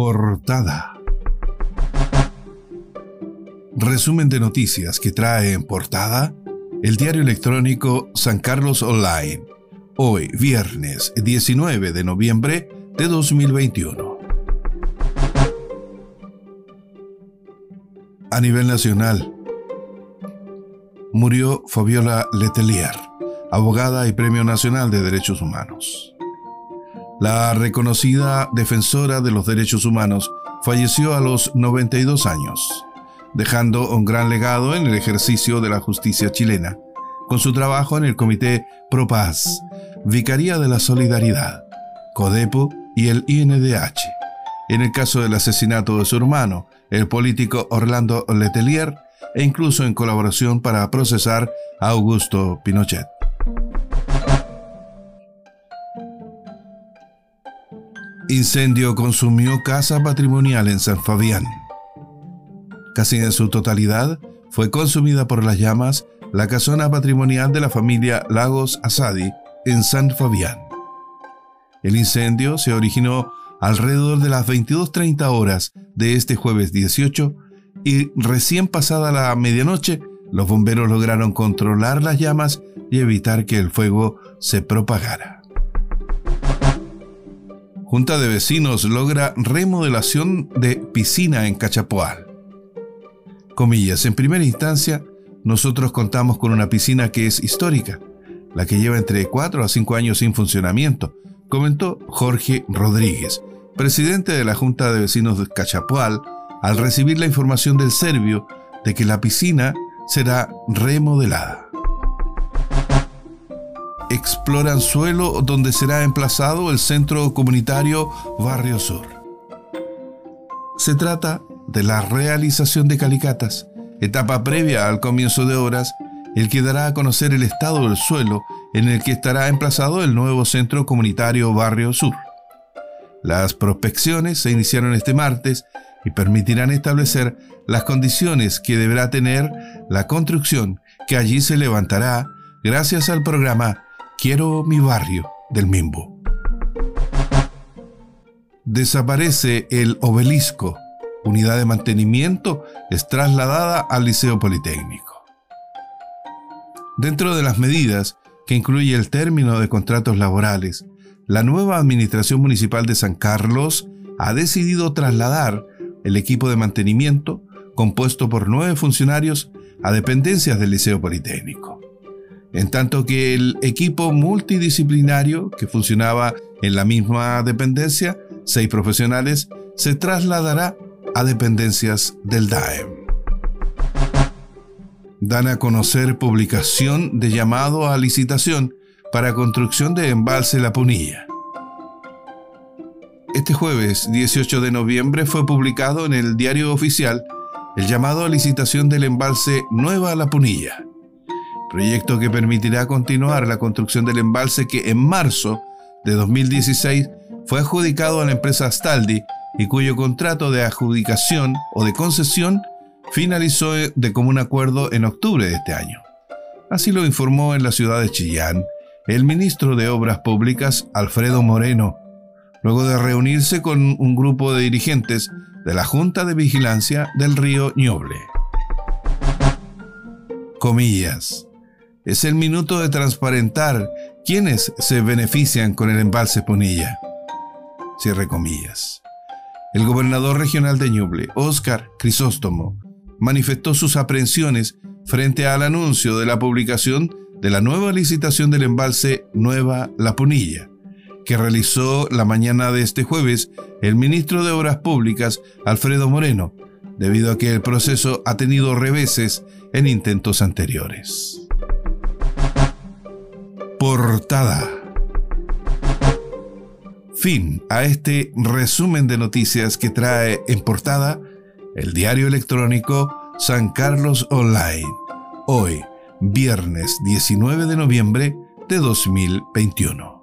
Portada. Resumen de noticias que trae en portada el diario electrónico San Carlos Online. Hoy, viernes 19 de noviembre de 2021. A nivel nacional, murió Fabiola Letelier, abogada y Premio Nacional de Derechos Humanos. La reconocida defensora de los derechos humanos falleció a los 92 años, dejando un gran legado en el ejercicio de la justicia chilena, con su trabajo en el Comité Pro Paz, Vicaría de la Solidaridad, CODEPO y el INDH. En el caso del asesinato de su hermano, el político Orlando Letelier, e incluso en colaboración para procesar a Augusto Pinochet. Incendio consumió casa patrimonial en San Fabián. Casi en su totalidad fue consumida por las llamas la casona patrimonial de la familia Lagos Asadi en San Fabián. El incendio se originó alrededor de las 22.30 horas de este jueves 18 y recién pasada la medianoche los bomberos lograron controlar las llamas y evitar que el fuego se propagara. Junta de Vecinos logra remodelación de piscina en Cachapoal. Comillas, en primera instancia, nosotros contamos con una piscina que es histórica, la que lleva entre 4 a 5 años sin funcionamiento, comentó Jorge Rodríguez, presidente de la Junta de Vecinos de Cachapoal, al recibir la información del serbio de que la piscina será remodelada exploran suelo donde será emplazado el centro comunitario Barrio Sur. Se trata de la realización de calicatas, etapa previa al comienzo de obras, el que dará a conocer el estado del suelo en el que estará emplazado el nuevo centro comunitario Barrio Sur. Las prospecciones se iniciaron este martes y permitirán establecer las condiciones que deberá tener la construcción que allí se levantará gracias al programa Quiero mi barrio del Mimbo. Desaparece el obelisco. Unidad de mantenimiento es trasladada al Liceo Politécnico. Dentro de las medidas que incluye el término de contratos laborales, la nueva Administración Municipal de San Carlos ha decidido trasladar el equipo de mantenimiento, compuesto por nueve funcionarios, a dependencias del Liceo Politécnico en tanto que el equipo multidisciplinario que funcionaba en la misma dependencia, seis profesionales, se trasladará a dependencias del DAEM. Dan a conocer publicación de llamado a licitación para construcción de embalse La Punilla. Este jueves 18 de noviembre fue publicado en el diario oficial el llamado a licitación del embalse Nueva La Punilla proyecto que permitirá continuar la construcción del embalse que en marzo de 2016 fue adjudicado a la empresa Astaldi y cuyo contrato de adjudicación o de concesión finalizó de común acuerdo en octubre de este año. Así lo informó en la ciudad de Chillán el ministro de Obras Públicas Alfredo Moreno, luego de reunirse con un grupo de dirigentes de la Junta de Vigilancia del río Ñoble. Comillas es el minuto de transparentar quiénes se benefician con el embalse Punilla. Cierre comillas. El gobernador regional de Ñuble, Óscar Crisóstomo, manifestó sus aprensiones frente al anuncio de la publicación de la nueva licitación del embalse Nueva La Punilla, que realizó la mañana de este jueves el ministro de Obras Públicas, Alfredo Moreno, debido a que el proceso ha tenido reveses en intentos anteriores. Portada. Fin a este resumen de noticias que trae en portada el diario electrónico San Carlos Online. Hoy, viernes 19 de noviembre de 2021.